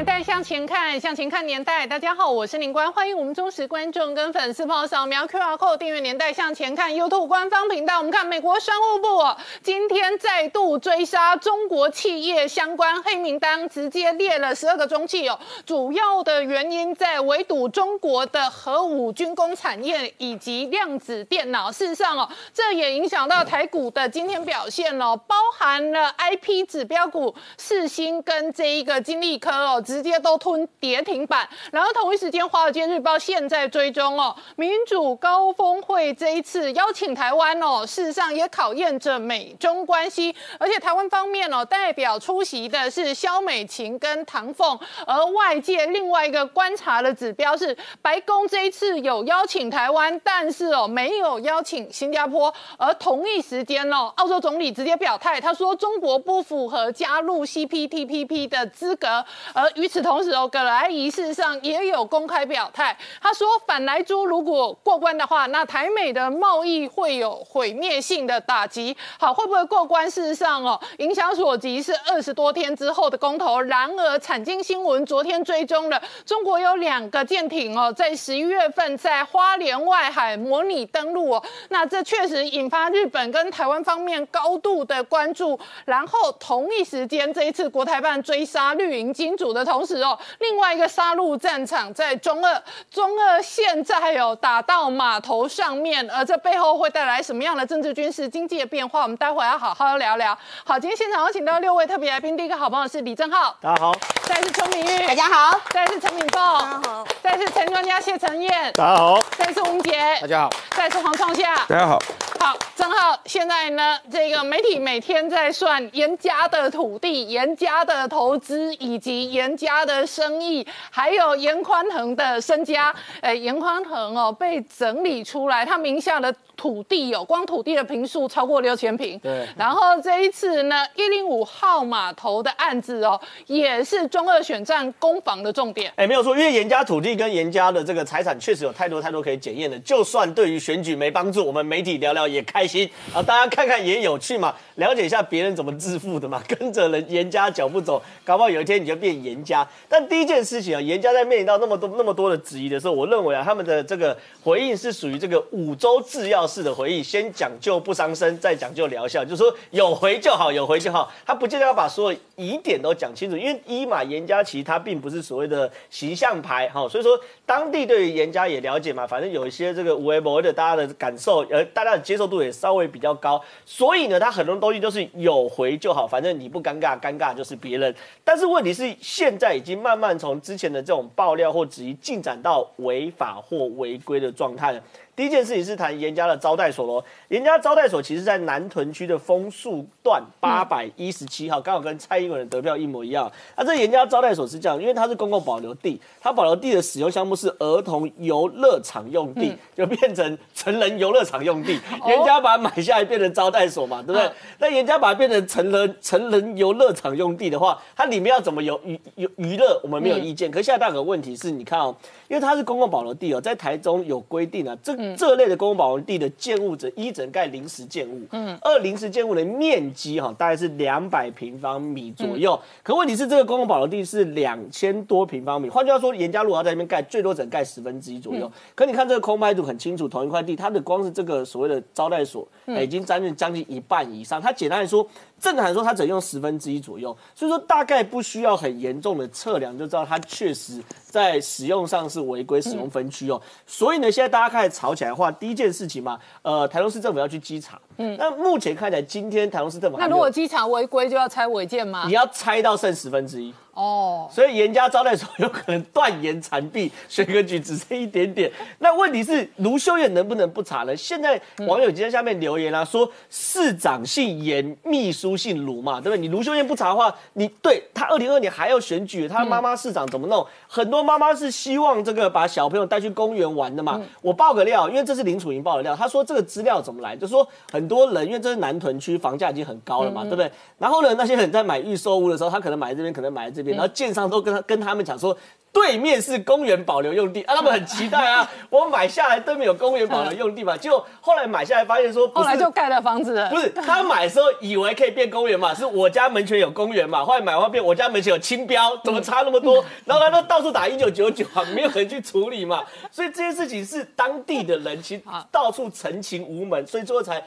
年代向前看，向前看年代。大家好，我是林官，欢迎我们忠实观众跟粉丝朋友扫描 QR code 订阅《年代向前看》YouTube 官方频道。我们看美国商务部哦，今天再度追杀中国企业相关黑名单，直接列了十二个中企哦。主要的原因在围堵中国的核武军工产业以及量子电脑。事实上哦，这也影响到台股的今天表现哦，包含了 IP 指标股四星跟这一个金利科哦。直接都吞跌停板，然后同一时间，《华尔街日报》现在追踪哦，民主高峰会这一次邀请台湾哦，事实上也考验着美中关系，而且台湾方面哦，代表出席的是肖美琴跟唐凤，而外界另外一个观察的指标是，白宫这一次有邀请台湾，但是哦没有邀请新加坡，而同一时间哦，澳洲总理直接表态，他说中国不符合加入 CPTPP 的资格，而。与此同时哦，葛莱仪式上也有公开表态，他说反莱猪如果过关的话，那台美的贸易会有毁灭性的打击。好，会不会过关？事实上哦，影响所及是二十多天之后的公投。然而，产经新闻昨天追踪了中国有两个舰艇哦，在十一月份在花莲外海模拟登陆哦，那这确实引发日本跟台湾方面高度的关注。然后同一时间，这一次国台办追杀绿营金主的。同时哦，另外一个杀戮战场在中二，中二现在有打到码头上面，而这背后会带来什么样的政治、军事、经济的变化？我们待会要好好聊聊。好，今天现场有请到六位特别来宾，第一个好朋友是李正浩，大家好；再是邱明玉，大家好；再是陈敏凤，大家好；再是陈专家谢承彦，大家好；再是吴杰，大家好；再是黄创夏，大家好。好，正浩，现在呢，这个媒体每天在算严家的土地、严家的投资以及严家的生意，还有严宽恒的身家。哎，严宽恒哦，被整理出来，他名下的。土地有光土地的平数超过六千平，对。然后这一次呢，一零五号码头的案子哦，也是中二选战攻防的重点。哎，没有错，因为严家土地跟严家的这个财产确实有太多太多可以检验的，就算对于选举没帮助，我们媒体聊聊也开心啊，大家看看也有趣嘛，了解一下别人怎么致富的嘛，跟着人严家脚步走，搞不好有一天你就变严家。但第一件事情啊，严家在面临到那么多那么多的质疑的时候，我认为啊，他们的这个回应是属于这个五洲制药。式的回忆，先讲究不伤身，再讲究疗效，就是说有回就好，有回就好。他不见得要把所有疑点都讲清楚，因为一嘛严家其实他并不是所谓的形象牌哈，所以说当地对于严家也了解嘛，反正有一些这个无为博的大家的感受，呃，大家的接受度也稍微比较高，所以呢，他很多东西都是有回就好，反正你不尴尬，尴尬就是别人。但是问题是，现在已经慢慢从之前的这种爆料或质疑，进展到违法或违规的状态了。第一件事情是谈严家的招待所喽。严家招待所其实在南屯区的枫树段八百一十七号，刚好跟蔡英文的得票一模一样。那这严家招待所是这样，因为它是公共保留地，它保留地的使用项目是儿童游乐场用地，就变成成人游乐场用地。严家把它买下来变成招待所嘛，对不对？那严家把它变成成人成人游乐场用地的话，它里面要怎么游娱娱娱乐，我们没有意见。可现在大个问题是你看哦，因为它是公共保留地哦，在台中有规定啊，这。这类的公共保温地的建物者，一整盖临时建物，嗯，二临时建物的面积哈，大概是两百平方米左右。可问题是，这个公共保留地是两千多平方米，换句话说，严家路要在那边盖，最多只能盖十分之一左右。可你看这个空拍图很清楚，同一块地，它的光是这个所谓的招待所，已经占据将近一半以上。它简单来说。正常来说，它只用十分之一左右，所以说大概不需要很严重的测量就知道它确实在使用上是违规使用分区哦。所以呢，现在大家开始吵起来的话，第一件事情嘛，呃，台中市政府要去稽查。嗯，那目前看起来，今天台中市政府那如果稽查违规就要拆违建吗？你要拆到剩十分之一。哦，所以严家招待所有可能断言残壁，选个局只剩一点点。那问题是卢修燕能不能不查呢？现在网友已经在下面留言啦，说市长姓严，秘书姓卢嘛，对不对？你卢修燕不查的话，你对他二零二年还要选举，他妈妈市长怎么弄？很多妈妈是希望这个把小朋友带去公园玩的嘛。我爆个料，因为这是林楚莹爆的料，他说这个资料怎么来？就说很多人因为这是南屯区，房价已经很高了嘛，对不对？然后呢，那些人在买预售屋的时候，他可能买这边，可能买这边，然后建商都跟他跟他们讲说。对面是公园保留用地啊，他们很期待啊。我买下来对面有公园保留用地嘛，结果后来买下来发现说，后来就盖了房子了。不是他买的时候以为可以变公园嘛，是我家门前有公园嘛。后来买完变我家门前有青标，怎么差那么多？然后他都到处打一九九九啊，没有人去处理嘛。所以这件事情是当地的人其实到处陈情无门，所以最后才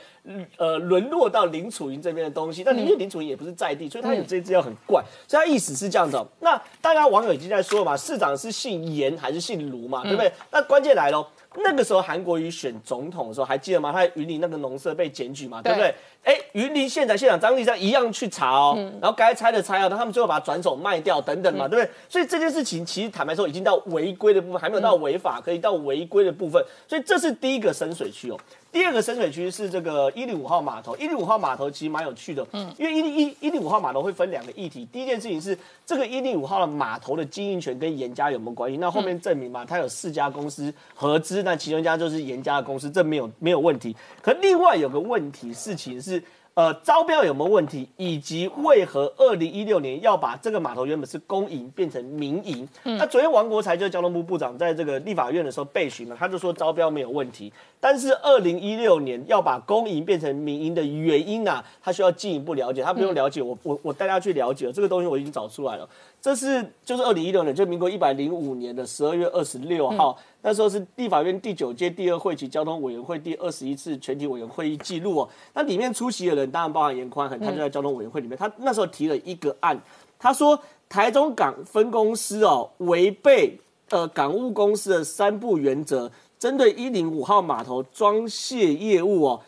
呃沦落到林楚云这边的东西。但因为林楚云也不是在地，所以他有这资料很怪。所以他意思是这样子。那大家网友已经在说了嘛，是。市长是姓严还是姓卢嘛？对不对？那关键来喽。那个时候韩国瑜选总统的时候，还记得吗？他在云林那个农舍被检举嘛，对不对？哎，云林县长县长张立山一样去查哦，然后该拆的拆啊，他们最后把它转手卖掉等等嘛，对不对？所以这件事情其实坦白说，已经到违规的部分，还没有到违法，可以到违规的部分。所以这是第一个深水区哦。第二个深水区是这个一零五号码头。一零五号码头其实蛮有趣的，嗯，因为一零一一零五号码头会分两个议题。第一件事情是这个一零五号的码头的经营权跟严家有没有关系？那后面证明嘛，它有四家公司合资，那其中一家就是严家的公司，这没有没有问题。可另外有个问题事情是。呃，招标有没有问题？以及为何二零一六年要把这个码头原本是公营变成民营？那昨天王国才就是交通部部长在这个立法院的时候被询了，他就说招标没有问题，但是二零一六年要把公营变成民营的原因呢，他需要进一步了解，他不用了解，我我我带他去了解了，这个东西我已经找出来了。这是就是二零一六年，就民国一百零五年的十二月二十六号，那时候是立法院第九届第二会期交通委员会第二十一次全体委员会议记录哦。那里面出席的人当然包含严宽，很他就在交通委员会里面。他那时候提了一个案，他说台中港分公司哦违背呃港务公司的三不原则，针对一零五号码头装卸业务哦，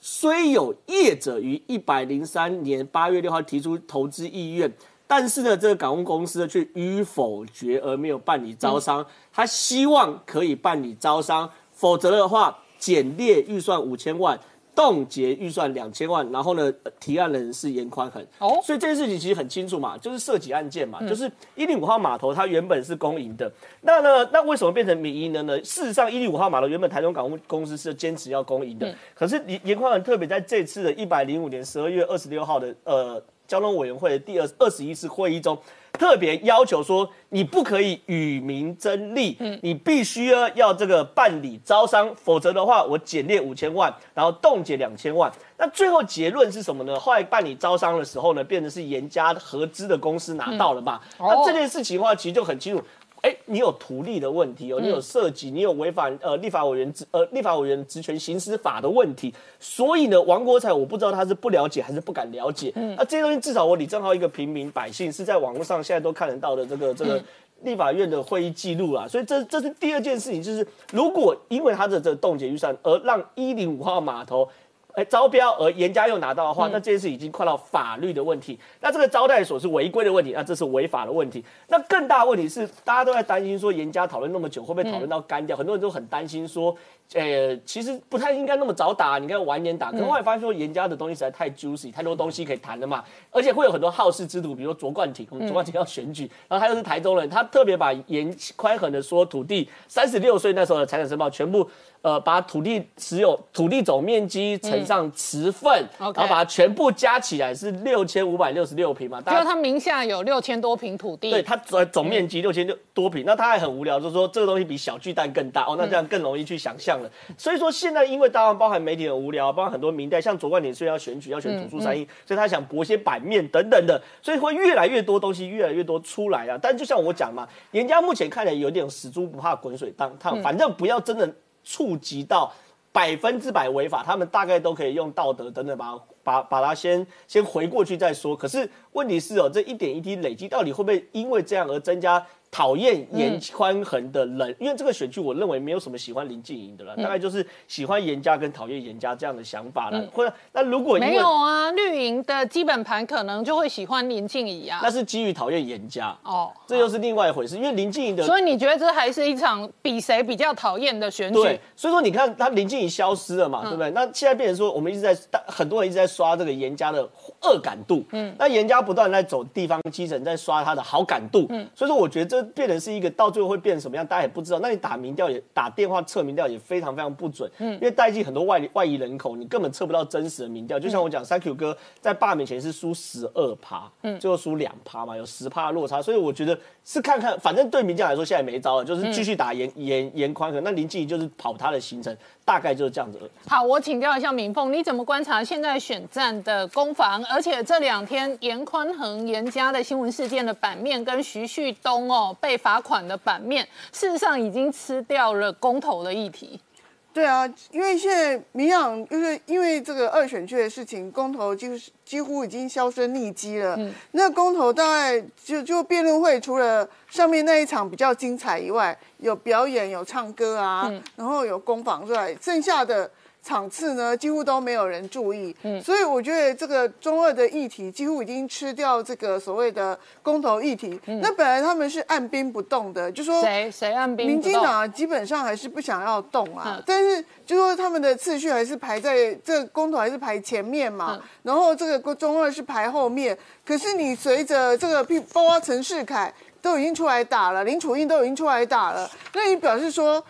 虽有业者于一百零三年八月六号提出投资意愿。但是呢，这个港务公司却予否决而没有办理招商。他希望可以办理招商，否则的话，减列预算五千万，冻结预算两千万。然后呢，提案人是严宽恒。哦，所以这件事情其实很清楚嘛，就是涉及案件嘛，就是一零五号码头它原本是公营的，那呢，那为什么变成民营的呢？事实上，一零五号码头原本台中港务公司是坚持要公营的，可是严严宽恒特别在这次的一百零五年十二月二十六号的呃。交通委员会的第二二十一次会议中，特别要求说，你不可以与民争利，嗯，你必须要要这个办理招商，否则的话，我减列五千万，然后冻结两千万。那最后结论是什么呢？后来办理招商的时候呢，变成是严家合资的公司拿到了嘛？那这件事情的话，其实就很清楚。哎，你有图利的问题哦，你有涉及，你有违反呃立法委员职呃立法委员职权行使法的问题，所以呢，王国才我不知道他是不了解还是不敢了解。嗯那这些东西至少我李正浩一个平民百姓是在网络上现在都看得到的这个这个立法院的会议记录啦，所以这这是第二件事情，就是如果因为他的这个冻结预算而让一零五号码头。哎，招标而严家又拿到的话，那这件事已经快到法律的问题。那这个招待所是违规的问题，那这是违法的问题。那更大的问题是，大家都在担心说，严家讨论那么久，会不会讨论到干掉？很多人都很担心说，呃，其实不太应该那么早打，你看晚点打。可后来发现说，严家的东西实在太 juicy，太多东西可以谈了嘛。而且会有很多好事之徒，比如说卓冠廷，卓冠廷要选举，然后他又是台中人，他特别把严宽狠的说，土地三十六岁那时候的财产申报全部。呃，把土地持有土地总面积乘上持份，然后把它全部加起来是六千五百六十六平嘛。就是他名下有六千多平土地。对，他总总面积六千六多平，那他还很无聊，就是说这个东西比小巨蛋更大哦，那这样更容易去想象了。所以说现在因为当然包含媒体很无聊，包含很多明代，像左冠廷虽然要选举要选土著三一，所以他想博些版面等等的，所以会越来越多东西越来越多出来啊。但就像我讲嘛，人家目前看起来有点死猪不怕滚水当烫，反正不要真的。触及到百分之百违法，他们大概都可以用道德等等把把把它先先回过去再说。可是问题是哦，这一点一滴累积，到底会不会因为这样而增加？讨厌严宽恒的人，因为这个选区，我认为没有什么喜欢林静莹的了，大概就是喜欢严家跟讨厌严家这样的想法了。或者，那如果没有啊，绿营的基本盘可能就会喜欢林静怡啊。那是基于讨厌严家哦，这又是另外一回事。因为林静怡的，所以你觉得这还是一场比谁比较讨厌的选举？对，所以说你看他林静怡消失了嘛，对不对？那现在变成说，我们一直在很多人一直在刷这个严家的恶感度，嗯，那严家不断在走地方基层，在刷他的好感度，嗯，所以说我觉得这变成是一个。到最后会变成什么样，大家也不知道。那你打民调也打电话测民调也非常非常不准，嗯，因为代际很多外外移人口，你根本测不到真实的民调。就像我讲三 Q 哥在罢免前是输十二趴，嗯，最后输两趴嘛，有十趴的落差。所以我觉得是看看，反正对民调来说现在没招了，就是继续打严严严宽和。那林静怡就是跑他的行程，大概就是这样子。好，我请教一下明凤，你怎么观察现在选战的攻防？而且这两天严宽恒严家的新闻事件的版面跟徐旭东哦被罚款。的版面，事实上已经吃掉了公投的议题。对啊，因为现在民养就是因为这个二选区的事情，公投就是几乎已经销声匿迹了。嗯，那公投大概就就辩论会，除了上面那一场比较精彩以外，有表演、有唱歌啊，然后有攻防之外，剩下的。场次呢，几乎都没有人注意，嗯，所以我觉得这个中二的议题几乎已经吃掉这个所谓的公投议题。那本来他们是按兵不动的，就说谁谁按兵，民进党基本上还是不想要动啊。但是就说他们的次序还是排在这公投还是排前面嘛，然后这个中二是排后面。可是你随着这个，包括陈世凯都已经出来打了，林楚英都已经出来打了，那你表示说？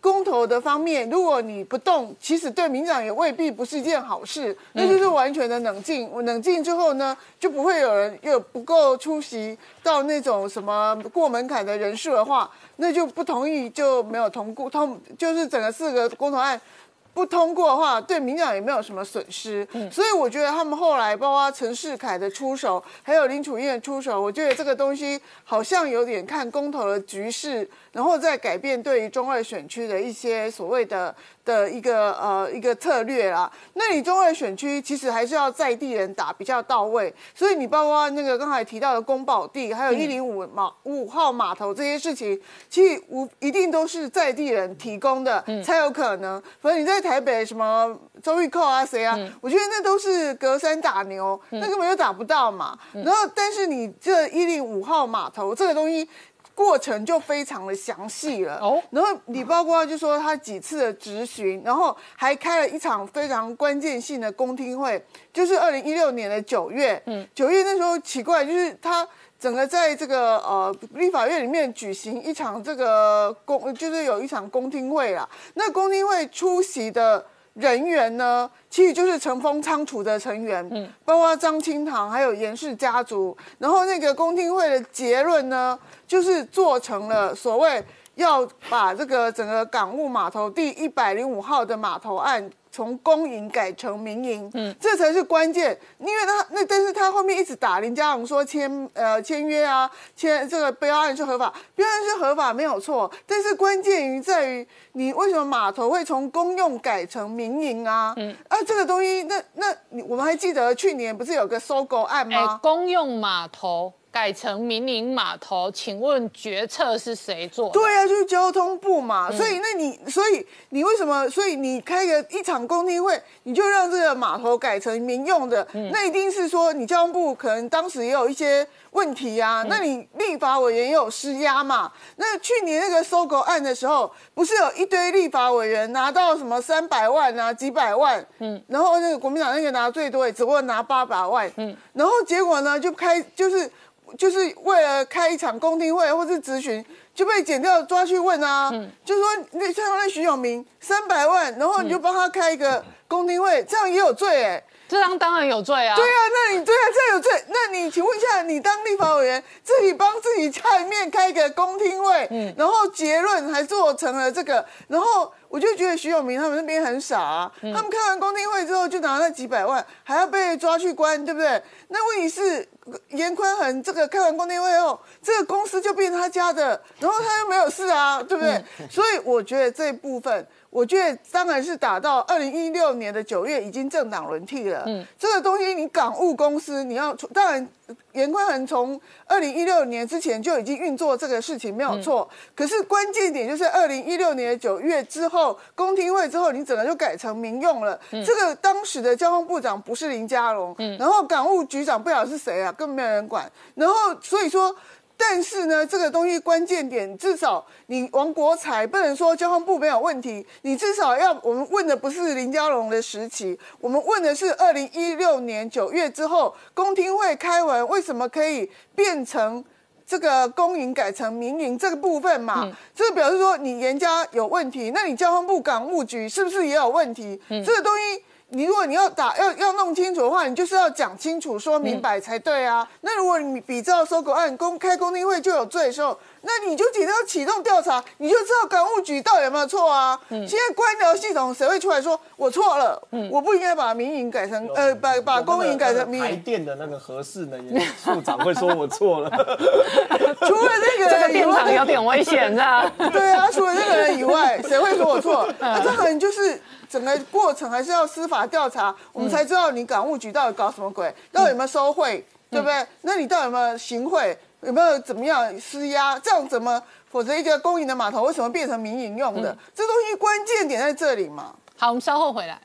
公投的方面，如果你不动，其实对民长也未必不是一件好事。那就是完全的冷静，冷静之后呢，就不会有人又不够出席到那种什么过门槛的人数的话，那就不同意就没有通过通，就是整个四个公投案。不通过的话，对民党也没有什么损失，所以我觉得他们后来包括陈世凯的出手，还有林楚燕的出手，我觉得这个东西好像有点看公投的局势，然后再改变对于中二选区的一些所谓的。的一个呃一个策略啦，那你中二选区其实还是要在地人打比较到位，所以你包括那个刚才提到的宫保地，还有一零五码五号码头这些事情，其实无一定都是在地人提供的才有可能。所以你在台北什么周玉蔻啊谁啊，我觉得那都是隔山打牛，那根本就打不到嘛。然后但是你这一零五号码头这个东西。过程就非常的详细了。哦，然后你包括就说他几次的质询，然后还开了一场非常关键性的公听会，就是二零一六年的九月，嗯，九月那时候奇怪，就是他整个在这个呃立法院里面举行一场这个公，就是有一场公听会啦。那公听会出席的人员呢，其实就是乘风仓储的成员，嗯，包括张清堂还有严氏家族，然后那个公听会的结论呢。就是做成了所谓要把这个整个港务码头第一百零五号的码头案从公营改成民营，嗯，这才是关键。因为他那，但是他后面一直打林佳龙说签呃签约啊，签这个标案是合法，标案是合法没有错，但是关键于在于你为什么码头会从公用改成民营啊？嗯，啊这个东西，那那你我们还记得去年不是有个收购案吗？公用码头。改成民营码头，请问决策是谁做？对啊，就是交通部嘛。所以，那你，所以你为什么？所以你开个一场公听会，你就让这个码头改成民用的？那一定是说你交通部可能当时也有一些问题啊。那你立法委员也有施压嘛？那去年那个收购案的时候，不是有一堆立法委员拿到什么三百万啊、几百万？嗯，然后那个国民党那个拿最多，也只不过拿八百万。嗯，然后结果呢，就开就是。就是为了开一场公听会或是咨询，就被剪掉抓去问啊，就说那像那徐永明三百万，然后你就帮他开一个公听会，这样也有罪哎。这样当然有罪啊！对啊，那你对啊，这样有罪。那你请问一下，你当立法委员，自己帮自己家里面开一个公听会，嗯，然后结论还做成了这个，然后我就觉得徐永明他们那边很傻啊。他们开完公听会之后就拿那几百万，还要被抓去关，对不对？那问题是严宽恒这个开完公听会后，这个公司就变他家的，然后他又没有事啊，对不对？所以我觉得这部分。我觉得当然是打到二零一六年的九月，已经政党轮替了。嗯，这个东西你港务公司你要当然严宽恒从二零一六年之前就已经运作这个事情没有错，可是关键点就是二零一六年九月之后，公听会之后，你整个就改成民用了。这个当时的交通部长不是林佳龙，然后港务局长不晓得是谁啊，根本没有人管。然后所以说。但是呢，这个东西关键点，至少你王国才不能说交通部没有问题，你至少要我们问的不是林佳龙的时期，我们问的是二零一六年九月之后公听会开完，为什么可以变成这个公营改成民营这个部分嘛？这表示说你严家有问题，那你交通部港务局是不是也有问题？这个东西。你如果你要打要要弄清楚的话，你就是要讲清楚、说明白才对啊。那如果你比照搜狗案公开公听会就有罪的时候，那你就紧要启动调查，你就知道港务局到底有没有错啊。现在官僚系统谁会出来说我错了？我不应该把民营改成呃，把把公营改成民营。台电的那个合适的处长会说我错了。除了那个这个电厂有点危险啊。对啊，除了那个人以外，谁会说我错？那这个人就是。整个过程还是要司法调查，我们才知道你港务局到底搞什么鬼，到底有没有收贿，对不对？那你到底有没有行贿，有没有怎么样施压？这样怎么？否则一个公营的码头为什么变成民营用的？这东西关键点在这里嘛。好，我们稍后回来。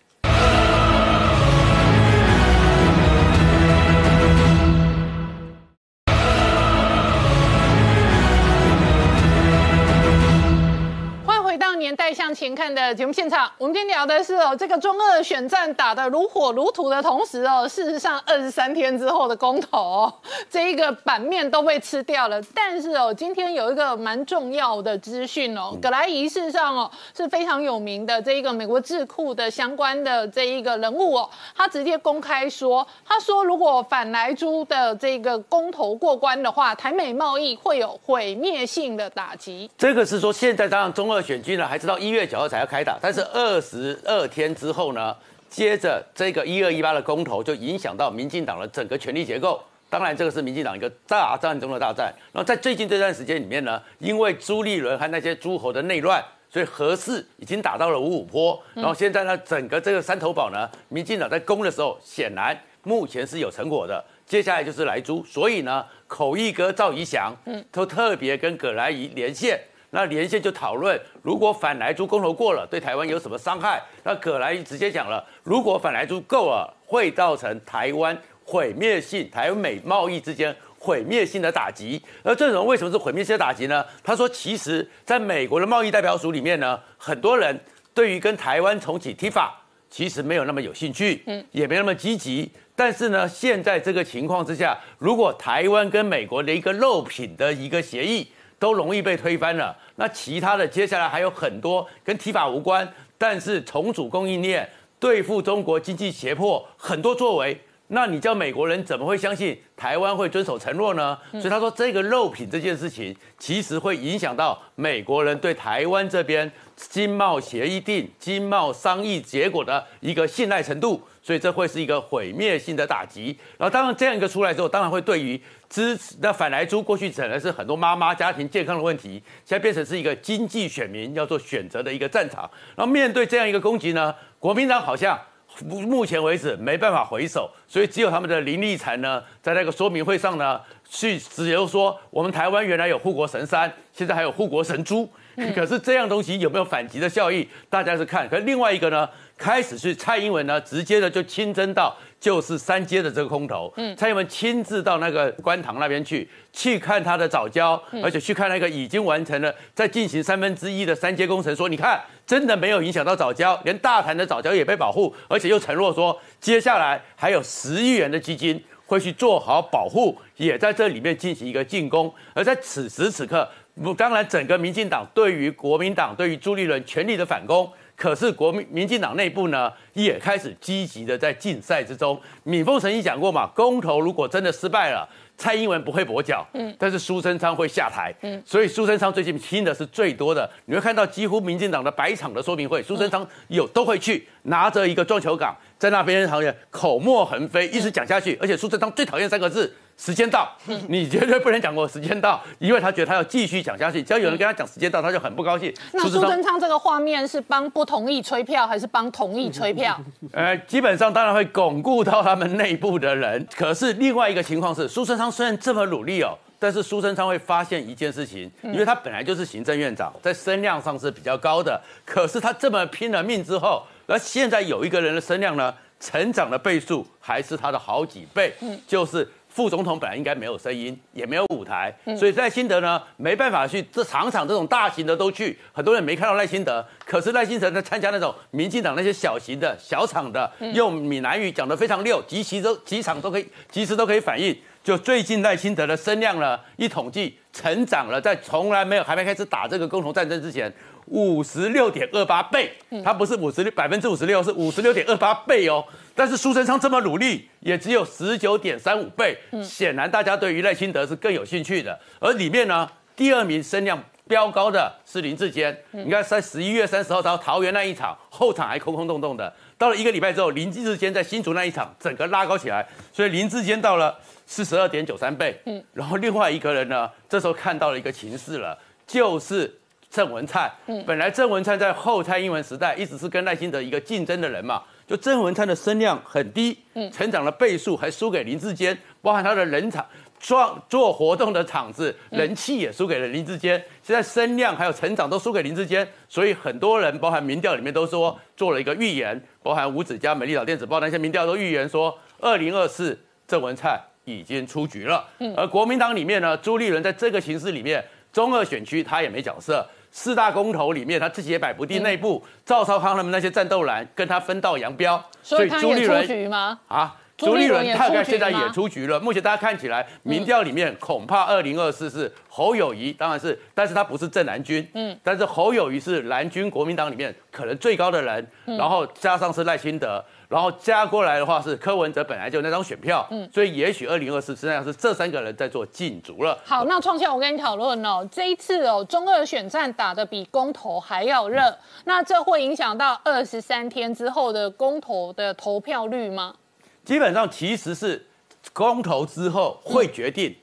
年代向前看的节目现场，我们今天聊的是哦，这个中二选战打得如火如荼的同时哦，事实上二十三天之后的公投哦，这一个版面都被吃掉了。但是哦，今天有一个蛮重要的资讯哦，葛莱仪事实上哦是非常有名的这一个美国智库的相关的这一个人物哦，他直接公开说，他说如果反莱猪的这个公投过关的话，台美贸易会有毁灭性的打击。这个是说现在当然中二选举呢。还直到一月九号才要开打，但是二十二天之后呢，接着这个一二一八的公投就影响到民进党的整个权力结构。当然，这个是民进党一个大战中的大战。然后在最近这段时间里面呢，因为朱立伦和那些诸侯的内乱，所以何氏已经打到了五五坡。然后现在呢，整个这个三头堡呢，民进党在攻的时候，显然目前是有成果的。接下来就是莱猪，所以呢，口译哥赵怡翔，嗯，都特别跟葛莱仪连线。那连线就讨论，如果反莱猪公投过了，对台湾有什么伤害？那葛莱直接讲了，如果反莱猪够了，会造成台湾毁灭性，台美贸易之间毁灭性的打击。而这种为什么是毁灭性的打击呢？他说，其实在美国的贸易代表署里面呢，很多人对于跟台湾重启 TIFA 其实没有那么有兴趣，嗯，也没那么积极。但是呢，现在这个情况之下，如果台湾跟美国的一个肉品的一个协议，都容易被推翻了。那其他的接下来还有很多跟提法无关，但是重组供应链、对付中国经济胁迫很多作为。那你叫美国人怎么会相信台湾会遵守承诺呢？所以他说这个肉品这件事情，其实会影响到美国人对台湾这边经贸协议定、经贸商议结果的一个信赖程度。所以这会是一个毁灭性的打击。然后当然这样一个出来之后，当然会对于支持那反来猪过去可能是很多妈妈家庭健康的问题，现在变成是一个经济选民要做选择的一个战场。然后面对这样一个攻击呢，国民党好像目目前为止没办法回首，所以只有他们的林立才呢，在那个说明会上呢，去只有说我们台湾原来有护国神山，现在还有护国神猪。可是这样东西有没有反击的效益，大家是看。可另外一个呢？开始是蔡英文呢，直接的就亲征到就是三阶的这个空头，嗯，蔡英文亲自到那个官塘那边去，去看他的早教，而且去看那个已经完成了在进行三分之一的三阶工程，说你看真的没有影响到早教，连大潭的早教也被保护，而且又承诺说接下来还有十亿元的基金会去做好保护，也在这里面进行一个进攻。而在此时此刻，当然整个民进党对于国民党对于朱立伦全力的反攻。可是国民民进党内部呢，也开始积极的在竞赛之中。敏峰曾经讲过嘛，公投如果真的失败了，蔡英文不会跛脚，嗯，但是苏贞昌会下台，嗯，所以苏贞昌最近听的是最多的。你会看到几乎民进党的百场的说明会，苏贞昌有都会去拿着一个撞球杆在那边好像口沫横飞，一直讲下去。而且苏贞昌最讨厌三个字时间到，你绝对不能讲我时间到，因为他觉得他要继续讲下去。只要有人跟他讲时间到，他就很不高兴。那苏贞昌这个画面是帮不同意吹票，还是帮同意吹票？呃，基本上当然会巩固到他们内部的人。可是另外一个情况是，苏贞昌虽然这么努力哦，但是苏贞昌会发现一件事情，因为他本来就是行政院长，在声量上是比较高的。可是他这么拼了命之后，而现在有一个人的声量呢，成长的倍数还是他的好几倍，就是。副总统本来应该没有声音，也没有舞台，所以赖清德呢没办法去这场场这种大型的都去，很多人没看到赖清德。可是赖清德在参加那种民进党那些小型的小场的，用闽南语讲得非常溜，及时都几场都可以，及时都可以反应。就最近赖清德的声量呢，一统计成长了，在从来没有还没开始打这个共同战争之前。五十六点二八倍，它不是五十六百分之五十六，是五十六点二八倍哦。但是苏贞昌这么努力，也只有十九点三五倍。显然大家对于赖清德是更有兴趣的。而里面呢，第二名声量飙高的是林志坚。你看在十一月三十号到桃园那一场，后场还空空洞洞的。到了一个礼拜之后，林志坚在新竹那一场，整个拉高起来，所以林志坚到了四十二点九三倍。嗯，然后另外一个人呢，这时候看到了一个情势了，就是。郑文灿，嗯本来郑文灿在后蔡英文时代一直是跟赖清德一个竞争的人嘛，就郑文灿的声量很低，嗯成长的倍数还输给林志坚，包含他的人场做做活动的场子人气也输给了林志坚，现在声量还有成长都输给林志坚，所以很多人包含民调里面都说做了一个预言，包含五指加美丽岛电子报那些民调都预言说，二零二四郑文灿已经出局了，而国民党里面呢，朱立伦在这个形势里面，中二选区他也没角色。四大公投里面，他自己也摆不定。内部赵少康他们那些战斗蓝跟他分道扬镳，所以朱立伦吗？啊，朱立伦大概现在也出局了。目前大家看起来，民调里面恐怕二零二四是侯友谊，当然是，但是他不是正蓝军。嗯，但是侯友谊是蓝军国民党里面可能最高的人，然后加上是赖清德。然后加过来的话是柯文哲本来就那张选票，嗯，所以也许二零二四实际上是这三个人在做竞逐了。好，那创下我跟你讨论哦，这一次哦中二选战打的比公投还要热，那这会影响到二十三天之后的公投的投票率吗？基本上其实是公投之后会决定。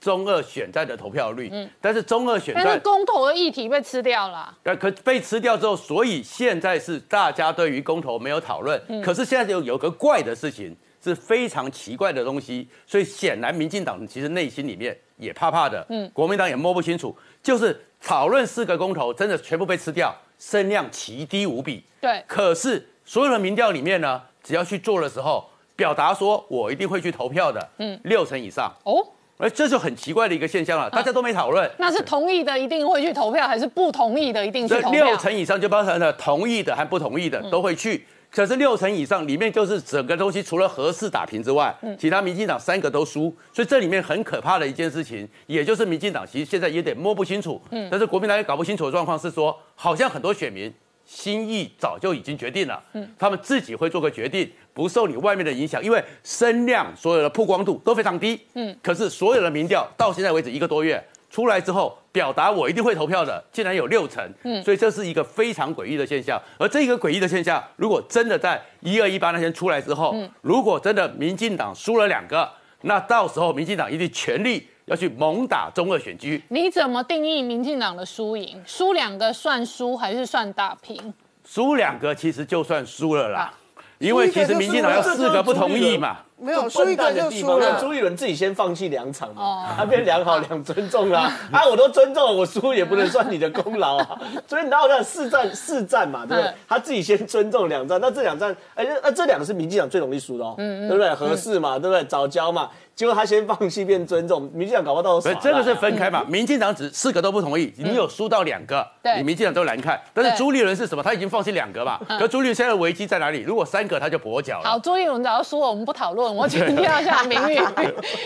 中二选战的投票率，嗯，但是中二选战，但是公投的议题被吃掉了，但，可被吃掉之后，所以现在是大家对于公投没有讨论，可是现在有有个怪的事情，是非常奇怪的东西，所以显然民进党其实内心里面也怕怕的，嗯，国民党也摸不清楚，就是讨论四个公投真的全部被吃掉，声量奇低无比，对，可是所有的民调里面呢，只要去做的时候，表达说我一定会去投票的，嗯，六成以上，哦。而这就很奇怪的一个现象了，大家都没讨论。那是同意的一定会去投票，还是不同意的一定是投票？六成以上就包含了同意的和不同意的都会去。可是六成以上里面就是整个东西除了合适打平之外，其他民进党三个都输。所以这里面很可怕的一件事情，也就是民进党其实现在也得摸不清楚。嗯，但是国民党也搞不清楚的状况是说，好像很多选民。心意早就已经决定了，嗯，他们自己会做个决定，不受你外面的影响，因为声量所有的曝光度都非常低，嗯，可是所有的民调到现在为止一个多月出来之后，表达我一定会投票的，竟然有六成，嗯，所以这是一个非常诡异的现象。而这个诡异的现象，如果真的在一二一八那天出来之后，嗯，如果真的民进党输了两个，那到时候民进党一定全力。要去猛打中二选区，你怎么定义民进党的输赢？输两个算输还是算打平？输两个其实就算输了啦，因为其实民进党要四个不同意嘛。没有输一个就输了。朱一伦自己先放弃两场嘛，他变两好两尊重啦。啊，我都尊重，我输也不能算你的功劳啊。所以你拿我讲四战四战嘛，对不对？他自己先尊重两战，那这两战，哎，那这两个是民进党最容易输的哦，对不对？合适嘛，对不对？早教嘛。结果他先放弃变尊重，民进党搞不到。所以这个是分开嘛？民进党只四个都不同意，你有输到两个，你民进党都难看。但是朱立伦是什么？他已经放弃两个嘛？可朱立伦现在的危机在哪里？如果三个他就跛脚了。好，朱立伦只要输了，我们不讨论。我请教一下明玉，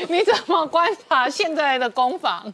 你怎么观察现在的攻防？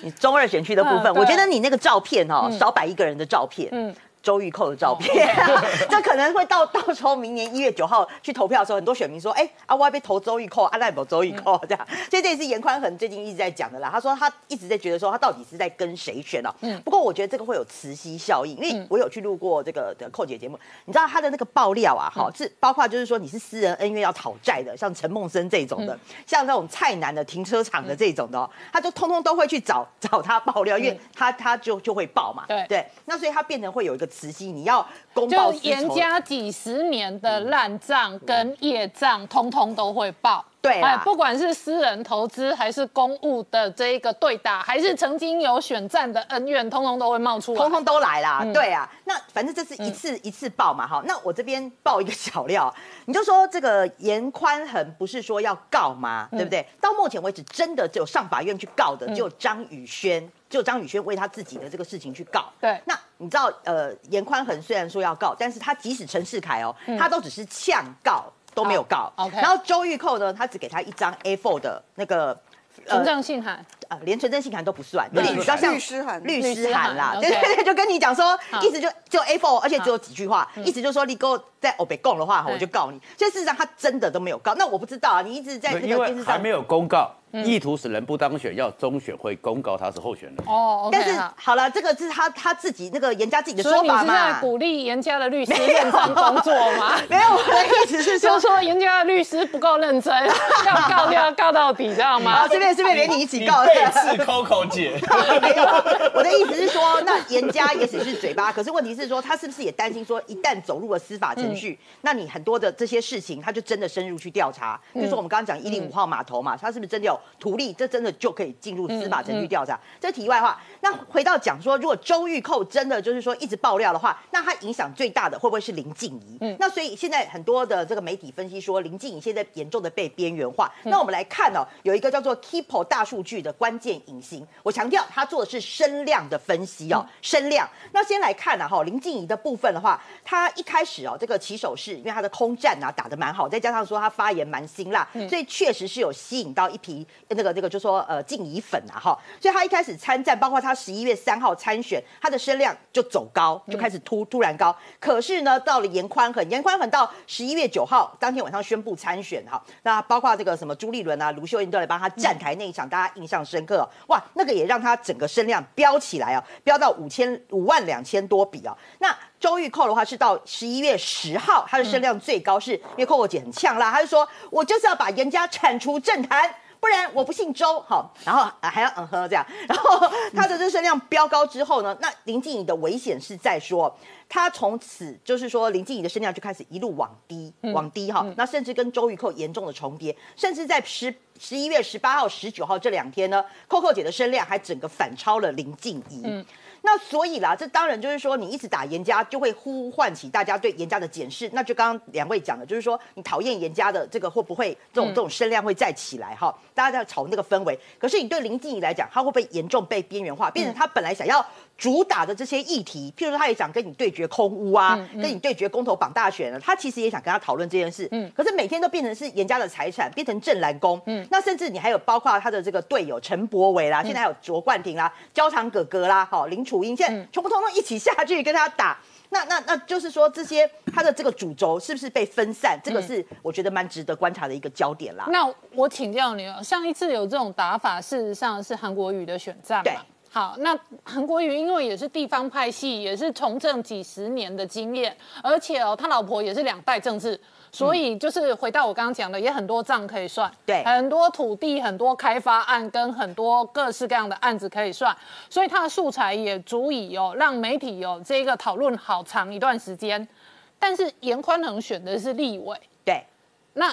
你中二选区的部分，我觉得你那个照片哦，少摆一个人的照片。嗯。周玉蔻的照片，这可能会到 到时候明年一月九号去投票的时候，很多选民说，哎，啊，我要被投周玉蔻，阿，赖某周玉蔻？这样，所以这也是严宽恒最近一直在讲的啦。他说他一直在觉得说他到底是在跟谁选哦。嗯。不过我觉得这个会有磁吸效应，因为我有去录过这个的寇姐节目，你知道他的那个爆料啊，哈，是包括就是说你是私人恩怨要讨债的，像陈梦生这种的，像那种菜男的停车场的这种的，他就通通都会去找 找他爆料，因为他他就就会爆嘛。对。对。那所以他变成会有一个磁吸，你要公。就严家几十年的烂账跟业账，通通都会报。对，不管是私人投资还是公务的这一个对打，还是曾经有选战的恩怨，通通都会冒出来，通通都来啦。对啊，那反正这是一次一次报嘛，哈。那我这边报一个小料，你就说这个严宽恒不是说要告吗？对不对？到目前为止，真的只有上法院去告的，只有张宇轩。就张宇轩为他自己的这个事情去告，对，那你知道，呃，严宽恒虽然说要告，但是他即使陈世凯哦，他都只是呛告，都没有告。然后周玉蔻呢，他只给他一张 A4 的那个存证信函，呃，连存证信函都不算，有点比较像律师函，律师函啦，对对对，就跟你讲说，意思就就 A4，而且只有几句话，意思就是说你给我在欧北供的话，我就告你。所以事实上他真的都没有告，那我不知道啊，你一直在这个电视上还没有公告。意图使人不当选，要中选会公告他是候选人。哦，但是好了，这个是他他自己那个严家自己的说法嘛。你是在鼓励严家的律师认真工作吗？没有，我的意思是 说，说严家的律师不够认真，要告就要告到底，知道吗？这边这边连你一起告。背刺 Coco 姐。没有，我的意思是说，那严家也只是嘴巴，可是问题是说，他是不是也担心说，一旦走入了司法程序，那你很多的这些事情，他就真的深入去调查。就是我们刚刚讲一零五号码头嘛，他是不是真的有图利？这真的就可以进入司法程序调查。这题外话，那回到讲说，如果周玉蔻真的就是说一直爆料的话，那他影响最大的会不会是林静怡？嗯，那所以现在很多的这个媒体分析说，林静怡现在严重的被边缘化。那我们来看哦，有一个叫做 Keepo 大数据的关键隐形，我强调他做的是声量的分析哦，声量。那先来看呢哈，林静怡的部分的话，他一开始哦，这个起手式，因为他的空战啊打得蛮好，再加上说他发言蛮辛辣，所以确实是有吸引到一批那个那个就说呃静怡粉啊哈，所以他一开始参战，包括他十一月三号参选，他的声量就走高，就开始突突然高。可是呢，到了严宽恒，严宽恒到十一月九号当天晚上宣布参选哈，那包括这个什么朱立伦啊、卢秀燕都来帮他站台那一场，大家印象深整个哇，那个也让他整个声量飙起来啊，飙到五千五万两千多笔啊。那周玉蔻的话是到十一月十号，他的声量最高，是因为蔻蔻姐很呛啦，她就说我就是要把严家铲除政坛。不然我不姓周，好，然后还要嗯哼这样，然后他的这声量飙高之后呢，那林静怡的危险是在说，他从此就是说林静怡的声量就开始一路往低，往低哈，那甚至跟周瑜蔻严重的重叠，甚至在十十一月十八号、十九号这两天呢，扣扣姐的声量还整个反超了林静怡。那所以啦，这当然就是说，你一直打严家，就会呼唤起大家对严家的检视。那就刚刚两位讲的，就是说你讨厌严家的这个会不会这种这种声量会再起来哈？大家在炒那个氛围。可是你对林静怡来讲，她会不会严重被边缘化，变成她本来想要主打的这些议题？譬如说，他也想跟你对决空屋啊，跟你对决公投绑大选了，他其实也想跟他讨论这件事。嗯。可是每天都变成是严家的财产，变成正蓝宫。嗯。那甚至你还有包括他的这个队友陈柏伟啦，现在还有卓冠廷啦、焦糖哥哥啦，好林楚。楚英现在全部通通一起下去跟他打，那那那就是说这些他的这个主轴是不是被分散？这个是我觉得蛮值得观察的一个焦点啦。那我请教你哦，上一次有这种打法，事实上是韩国瑜的选战嘛？好，那韩国瑜因为也是地方派系，也是从政几十年的经验，而且哦，他老婆也是两代政治。所以就是回到我刚刚讲的，也很多账可以算，对，很多土地、很多开发案跟很多各式各样的案子可以算，所以他的素材也足以哦让媒体有这个讨论好长一段时间。但是严宽恒选的是立委，对，那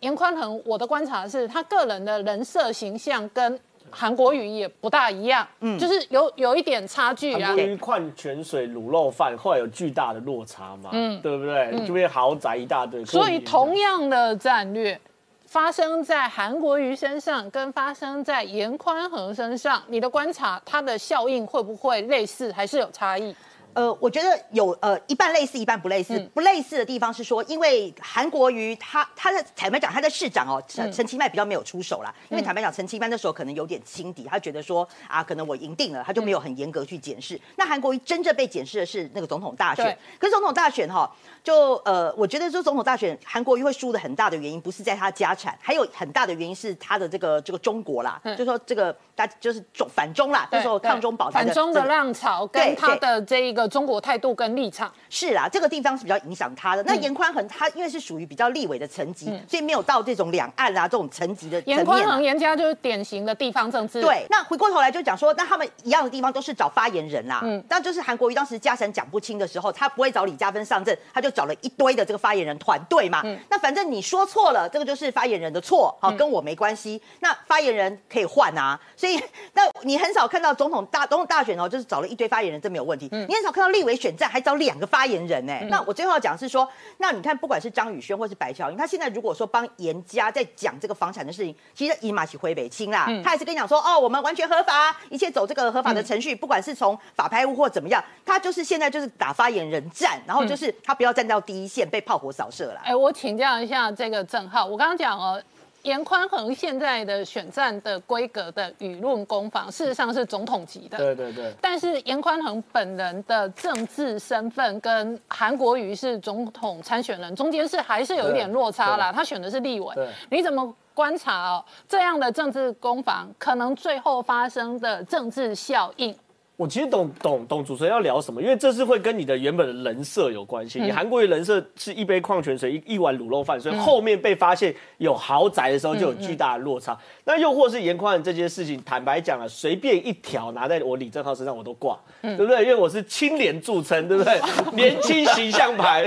严宽恒我的观察是他个人的人设形象跟。韩国语也不大一样，嗯，就是有有一点差距啊。韩国语矿泉水卤肉饭后来有巨大的落差嘛，嗯，对不对？就变豪宅一大堆。所以同样的战略发生在韩国瑜身上，跟发生在严宽恒身上，你的观察它的效应会不会类似，还是有差异？呃，我觉得有呃一半类似，一半不类似。不类似的地方是说，因为韩国瑜他他在坦白讲，他在市长哦，陈陈其迈比较没有出手啦。因为坦白讲，陈其迈那时候可能有点轻敌，他觉得说啊，可能我赢定了，他就没有很严格去检视。那韩国瑜真正被检视的是那个总统大选。可是总统大选哈，就呃，我觉得说总统大选韩国瑜会输的很大的原因，不是在他家产，还有很大的原因是他的这个这个中国啦，就说这个他就是中反中啦，那时候抗中保台反中的浪潮跟他的这一个。中国态度跟立场是啦，这个地方是比较影响他的。那严宽恒他因为是属于比较立委的层级，所以没有到这种两岸啊这种层级的。严宽恒严家就是典型的地方政治。对，那回过头来就讲说，那他们一样的地方都是找发言人啦。嗯，那就是韩国瑜当时家产讲不清的时候，他不会找李嘉芬上阵，他就找了一堆的这个发言人团队嘛。嗯，那反正你说错了，这个就是发言人的错，好，跟我没关系。那发言人可以换啊，所以 那你很少看到总统大总统大选哦，就是找了一堆发言人，这没有问题。嗯，你很少。看到立委选战还找两个发言人呢，那我最后要讲是说，那你看不管是张宇轩或是白乔英，他现在如果说帮严家在讲这个房产的事情，其实以马起回北清啦，他还是跟你讲说，哦，我们完全合法，一切走这个合法的程序，不管是从法拍屋或怎么样，他就是现在就是打发言人战，然后就是他不要站到第一线被炮火扫射了。哎，我请教一下这个郑浩，我刚刚讲哦。严宽恒现在的选战的规格的舆论攻防，事实上是总统级的。对对对。但是严宽恒本人的政治身份跟韩国瑜是总统参选人中间是还是有一点落差啦。他选的是立委。你怎么观察哦？这样的政治攻防可能最后发生的政治效应？我其实懂懂懂主持人要聊什么，因为这是会跟你的原本的人设有关系。你韩国瑜人设是一杯矿泉水一一碗卤肉饭，所以后面被发现有豪宅的时候就有巨大的落差。那又或是严宽这件事情，坦白讲了，随便一条拿在我李正浩身上我都挂，对不对？因为我是清廉著称，对不对？年轻形象牌，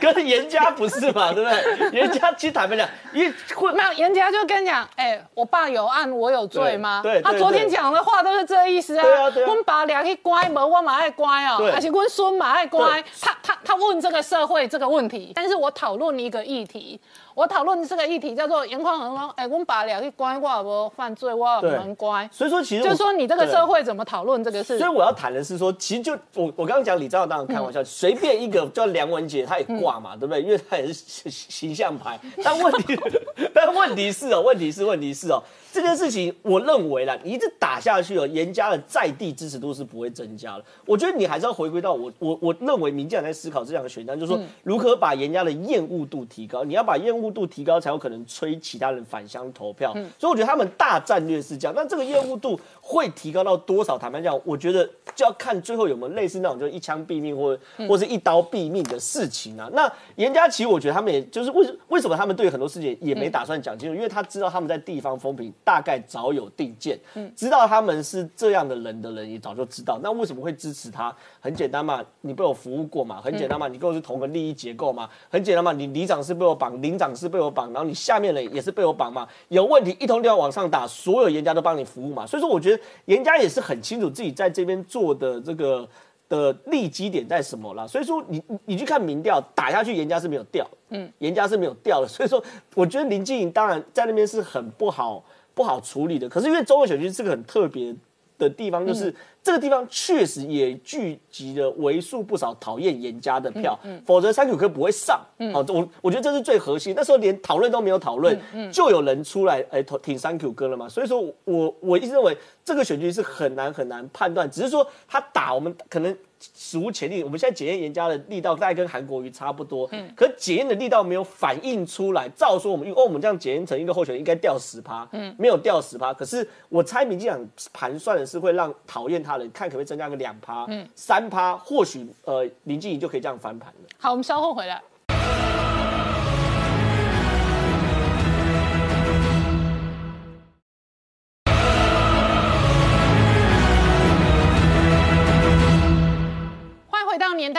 跟严家不是嘛，对不对？严家其实坦白讲，因为那严家就跟你讲，哎，我爸有案，我有罪吗？对，他昨天讲的话都是这意思啊。对啊，对啊。我爸。俩去乖，无我嘛爱乖哦，还是阮孙嘛爱乖。他他他问这个社会这个问题，但是我讨论一个议题。我讨论这个议题叫做严宽恒说，哎，我们把两个关，我无犯罪，我很乖。所以说，其实就是说，你这个社会怎么讨论这个事？所以我要谈的是说，其实就我我刚刚讲李兆当然开玩笑，随便一个叫梁文杰，他也挂嘛，对不对？因为他也是形象牌。但问题，但问题是哦，问题是问题是哦，这件事情我认为啦，你一直打下去哦，严家的在地支持度是不会增加了。我觉得你还是要回归到我我我认为民进党在思考这样的选项，就是说如何把严家的厌恶度提高。你要把厌恶。度提高才有可能催其他人返乡投票，所以我觉得他们大战略是这样。那这个厌恶度会提高到多少？坦白讲，我觉得就要看最后有没有类似那种就一枪毙命或或是一刀毙命的事情啊。那严家其实我觉得他们也就是为为什么他们对很多事情也没打算讲清楚，因为他知道他们在地方风评大概早有定见，知道他们是这样的人的人也早就知道。那为什么会支持他？很简单嘛，你被我服务过嘛，很简单嘛，你跟我是同个利益结构嘛，很简单嘛，你里长是被我绑，领长。是被我绑，然后你下面的也是被我绑嘛？有问题一通电话往上打，所有严家都帮你服务嘛？所以说，我觉得严家也是很清楚自己在这边做的这个的利基点在什么啦。所以说，你你去看民调打下去，严家是没有掉，嗯，严家是没有掉的。所以说，我觉得林静颖当然在那边是很不好不好处理的。可是因为中二选区是个很特别的地方，就是。这个地方确实也聚集了为数不少讨厌严家的票，否则三九科不会上。好，我我觉得这是最核心。那时候连讨论都没有讨论，就有人出来哎挺三九哥了嘛。所以说我我一直认为这个选举是很难很难判断，只是说他打我们可能史无前例。我们现在检验严家的力道大概跟韩国瑜差不多，嗯，可检验的力道没有反映出来。照说我们哦我们这样检验成一个候选人应该掉十趴，嗯，没有掉十趴。可是我猜民进党盘算的是会让讨厌他人。看可不可以增加个两趴、嗯三趴，或许呃林静怡就可以这样翻盘了。好，我们稍后回来。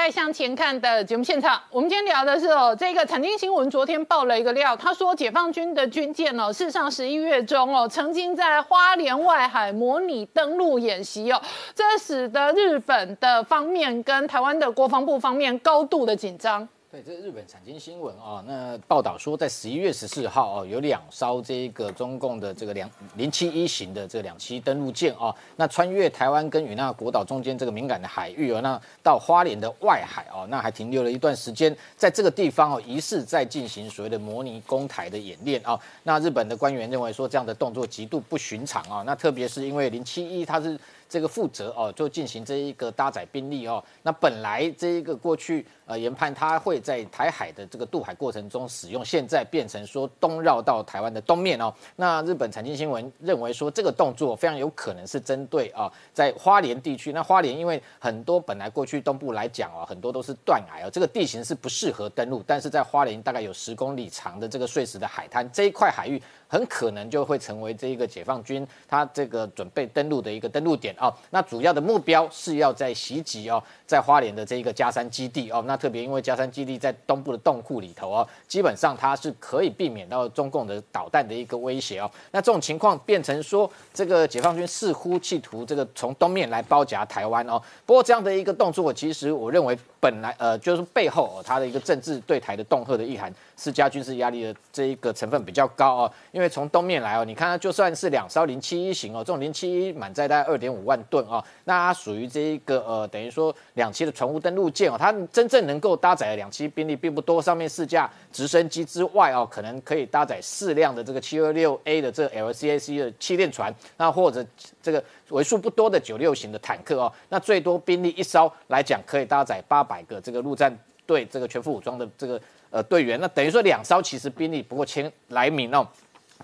再向前看的节目现场，我们今天聊的是哦，这个财经新闻昨天爆了一个料，他说解放军的军舰哦，事实上十一月中哦，曾经在花莲外海模拟登陆演习哦，这使得日本的方面跟台湾的国防部方面高度的紧张。对，这是日本产经新闻啊。那报道说，在十一月十四号哦，有两艘这个中共的这个两零七一型的这两栖登陆舰啊，那穿越台湾跟与那国岛中间这个敏感的海域哦，那到花莲的外海哦，那还停留了一段时间，在这个地方哦，疑似在进行所谓的模拟攻台的演练啊。那日本的官员认为说，这样的动作极度不寻常啊。那特别是因为零七一它是。这个负责哦，就进行这一个搭载兵力哦。那本来这一个过去呃研判，它会在台海的这个渡海过程中使用，现在变成说东绕到台湾的东面哦。那日本财经新闻认为说，这个动作非常有可能是针对啊，在花莲地区。那花莲因为很多本来过去东部来讲哦，很多都是断崖哦，这个地形是不适合登陆。但是在花莲大概有十公里长的这个碎石的海滩这一块海域。很可能就会成为这一个解放军他这个准备登陆的一个登陆点哦。那主要的目标是要在袭击哦，在花莲的这一个加山基地哦。那特别因为加山基地在东部的洞库里头哦，基本上它是可以避免到中共的导弹的一个威胁哦。那这种情况变成说，这个解放军似乎企图这个从东面来包夹台湾哦。不过这样的一个动作，其实我认为本来呃就是背后哦，它的一个政治对台的恫吓的意涵。是加军事压力的这一个成分比较高哦，因为从东面来哦，你看它就算是两艘零七一型哦，这种零七一满载大概二点五万吨哦，那它属于这一个呃，等于说两栖的船坞登陆舰哦，它真正能够搭载的两栖兵力并不多，上面四架直升机之外哦，可能可以搭载四辆的这个七二六 A 的这个 LCAC 的气垫船，那或者这个为数不多的九六型的坦克哦，那最多兵力一艘来讲可以搭载八百个这个陆战队这个全副武装的这个。呃，队员，那等于说两艘其实兵力不过千来名哦，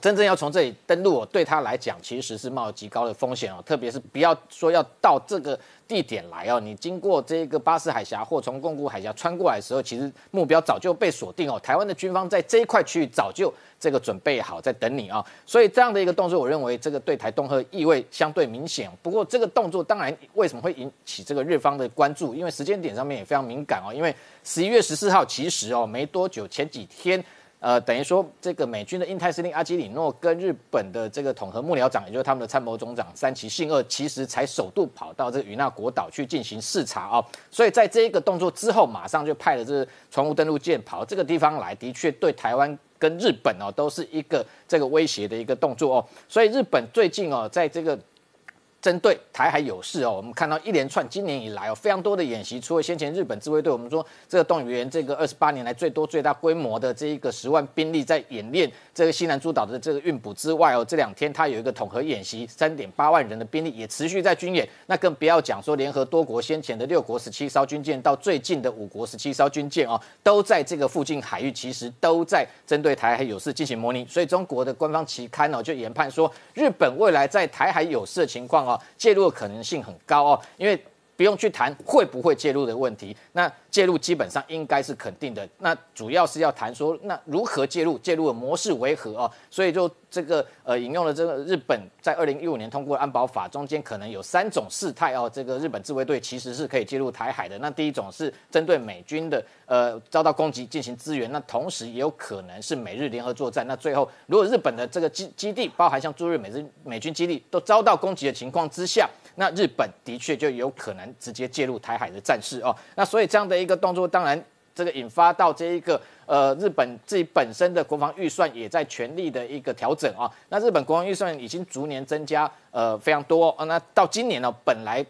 真正要从这里登陆，对他来讲其实是冒极高的风险哦，特别是不要说要到这个地点来哦，你经过这个巴士海峡或从贡古海峡穿过来的时候，其实目标早就被锁定哦，台湾的军方在这一块区域早就。这个准备好在等你啊，所以这样的一个动作，我认为这个对台恫吓意味相对明显。不过这个动作当然为什么会引起这个日方的关注？因为时间点上面也非常敏感哦。因为十一月十四号其实哦没多久前几天。呃，等于说这个美军的印太司令阿基里诺跟日本的这个统合幕僚长，也就是他们的参谋总长三崎信二，其实才首度跑到这个与那国岛去进行视察啊。所以在这一个动作之后，马上就派了这船坞登陆舰跑到这个地方来，的确对台湾跟日本哦都是一个这个威胁的一个动作哦。所以日本最近哦，在这个。针对台海有事哦，我们看到一连串今年以来哦非常多的演习，除了先前日本自卫队，我们说这个动员这个二十八年来最多最大规模的这一个十万兵力在演练这个西南诸岛的这个运补之外哦，这两天它有一个统合演习，三点八万人的兵力也持续在军演，那更不要讲说联合多国先前的六国十七艘军舰到最近的五国十七艘军舰哦，都在这个附近海域，其实都在针对台海有事进行模拟，所以中国的官方期刊哦就研判说，日本未来在台海有事的情况。哦，介入的可能性很高哦，因为不用去谈会不会介入的问题，那介入基本上应该是肯定的。那主要是要谈说，那如何介入，介入的模式为何哦？所以就这个呃，引用了这个日本在二零一五年通过安保法，中间可能有三种事态哦。这个日本自卫队其实是可以介入台海的。那第一种是针对美军的呃遭到攻击进行支援，那同时也有可能是美日联合作战。那最后如果日本的这个基基地，包含像驻日美日美军基地都遭到攻击的情况之下。那日本的确就有可能直接介入台海的战事哦。那所以这样的一个动作，当然这个引发到这一个呃日本自己本身的国防预算也在全力的一个调整啊。那日本国防预算已经逐年增加呃非常多啊。那到今年呢，本来。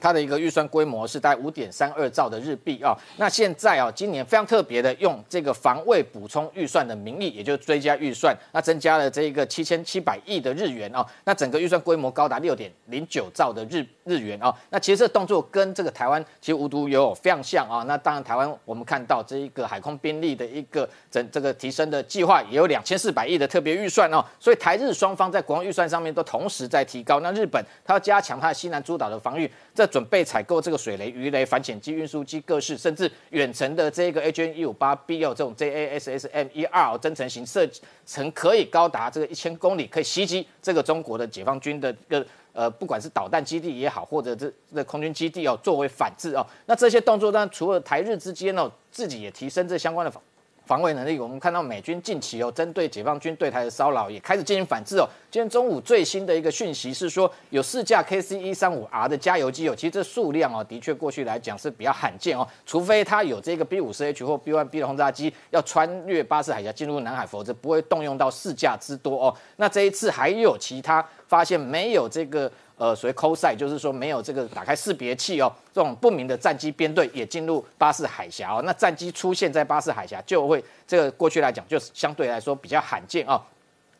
它的一个预算规模是大概五点三二兆的日币啊，那现在啊，今年非常特别的，用这个防卫补充预算的名义，也就是追加预算，那增加了这一个七千七百亿的日元啊，那整个预算规模高达六点零九兆的日日元啊，那其实这动作跟这个台湾其实无独有偶非常像啊，那当然台湾我们看到这一个海空兵力的一个整这个提升的计划也有两千四百亿的特别预算哦，所以台日双方在国防预算上面都同时在提高，那日本它要加强它的西南诸岛的防御。这准备采购这个水雷、鱼雷、反潜机、运输机各式，甚至远程的这个 H N 一五八 B 哦，这种 J A S S M 一二增程型射程可以高达这个一千公里，可以袭击这个中国的解放军的一个呃，不管是导弹基地也好，或者这这空军基地哦，作为反制哦。那这些动作，当然除了台日之间哦，自己也提升这相关的防防卫能力。我们看到美军近期哦，针对解放军对台的骚扰，也开始进行反制哦。今天中午最新的一个讯息是说，有四架 KC 一三五 R 的加油机哦，其实这数量哦，的确过去来讲是比较罕见哦，除非它有这个 B 五十 H 或 B 一 B 的轰炸机要穿越巴士海峡进入南海，否则不会动用到四架之多哦。那这一次还有其他发现没有这个。呃，所谓 c o s i 就是说没有这个打开识别器哦，这种不明的战机编队也进入巴士海峡哦。那战机出现在巴士海峡，就会这个过去来讲，就是相对来说比较罕见哦。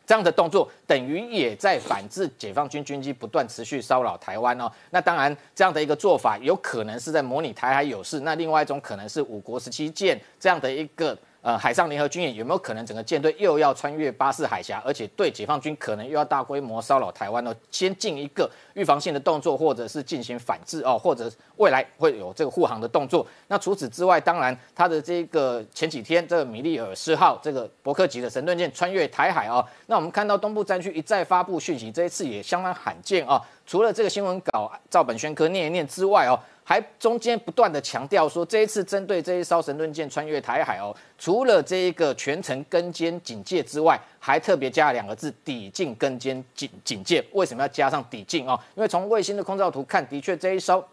这样的动作等于也在反制解放军军机不断持续骚扰台湾哦。那当然，这样的一个做法有可能是在模拟台海有事。那另外一种可能是五国十七舰这样的一个。呃，海上联合军演有没有可能整个舰队又要穿越巴士海峡，而且对解放军可能又要大规模骚扰台湾呢？先进一个预防性的动作，或者是进行反制哦，或者未来会有这个护航的动作。那除此之外，当然它的这个前几天这个米利尔斯号这个伯克级的神盾舰穿越台海哦，那我们看到东部战区一再发布讯息，这一次也相当罕见啊。除了这个新闻稿照本宣科念一念之外哦。还中间不断的强调说，这一次针对这一艘神盾舰穿越台海哦，除了这一个全程跟监警戒之外，还特别加了两个字“抵近跟监警警戒”。为什么要加上抵近哦？因为从卫星的空照图看，的确这一艘。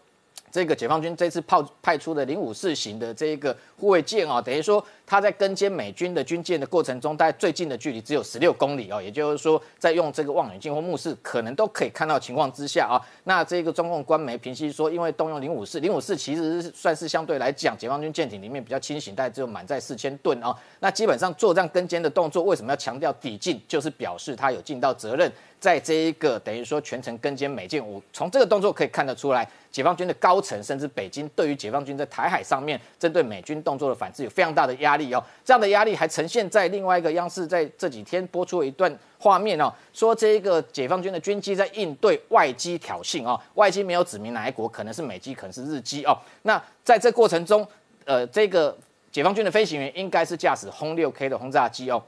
这个解放军这次炮派出的零五四型的这一个护卫舰哦，等于说它在跟歼美军的军舰的过程中，大概最近的距离只有十六公里哦，也就是说，在用这个望远镜或目视可能都可以看到情况之下啊，那这个中共官媒平息说，因为动用零五四，零五四其实算是相对来讲解放军舰艇里面比较轻型，大概只有满载四千吨哦，那基本上做这样跟歼的动作，为什么要强调抵近？就是表示它有尽到责任。在这一个等于说全程跟监美舰，我从这个动作可以看得出来，解放军的高层甚至北京对于解放军在台海上面针对美军动作的反制有非常大的压力哦。这样的压力还呈现在另外一个央视在这几天播出了一段画面哦，说这一个解放军的军机在应对外机挑衅哦，外机没有指明哪一国，可能是美机，可能是日机哦。那在这过程中，呃，这个解放军的飞行员应该是驾驶轰六 K 的轰炸机哦。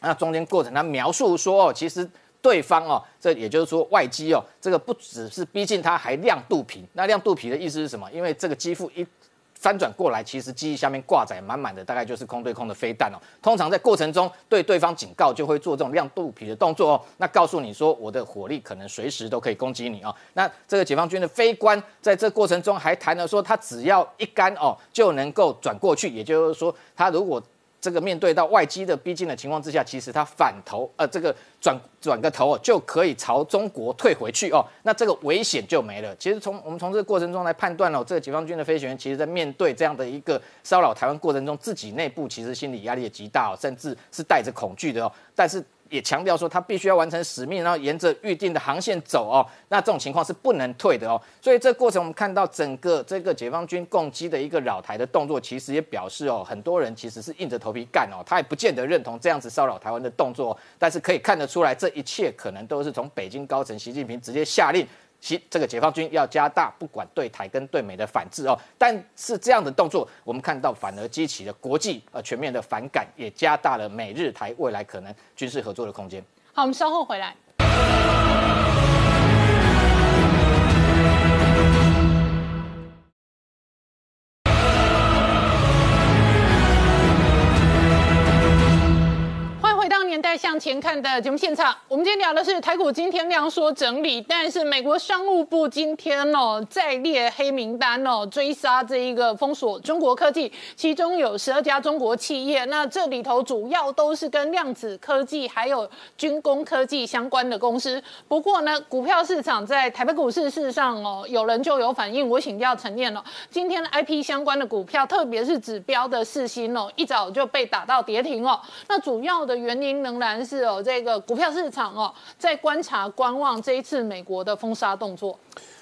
那中间过程他描述说哦，其实。对方哦，这也就是说外机哦，这个不只是逼近它，还亮肚皮。那亮肚皮的意思是什么？因为这个机腹一翻转过来，其实机翼下面挂载满满的，大概就是空对空的飞弹哦。通常在过程中对对方警告，就会做这种亮肚皮的动作哦。那告诉你说，我的火力可能随时都可以攻击你哦。那这个解放军的飞官在这过程中还谈了说，他只要一杆哦就能够转过去，也就是说，他如果这个面对到外机的逼近的情况之下，其实它反头，呃，这个转转个头哦，就可以朝中国退回去哦，那这个危险就没了。其实从我们从这个过程中来判断哦，这个解放军的飞行员，其实在面对这样的一个骚扰台湾过程中，自己内部其实心理压力也极大哦，甚至是带着恐惧的哦，但是。也强调说，他必须要完成使命，然后沿着预定的航线走哦。那这种情况是不能退的哦。所以这过程我们看到整个这个解放军攻击的一个扰台的动作，其实也表示哦，很多人其实是硬着头皮干哦，他也不见得认同这样子骚扰台湾的动作。但是可以看得出来，这一切可能都是从北京高层习近平直接下令。其这个解放军要加大不管对台跟对美的反制哦，但是这样的动作，我们看到反而激起了国际呃全面的反感，也加大了美日台未来可能军事合作的空间。好，我们稍后回来。前看的节目现场，我们今天聊的是台股今天量缩整理，但是美国商务部今天哦再列黑名单哦，追杀这一个封锁中国科技，其中有十二家中国企业，那这里头主要都是跟量子科技还有军工科技相关的公司。不过呢，股票市场在台北股市事实上哦，有人就有反应，我请教陈念了，今天的 I P 相关的股票，特别是指标的四星哦，一早就被打到跌停哦，那主要的原因。仍然是哦，这个股票市场哦，在观察观望这一次美国的封杀动作。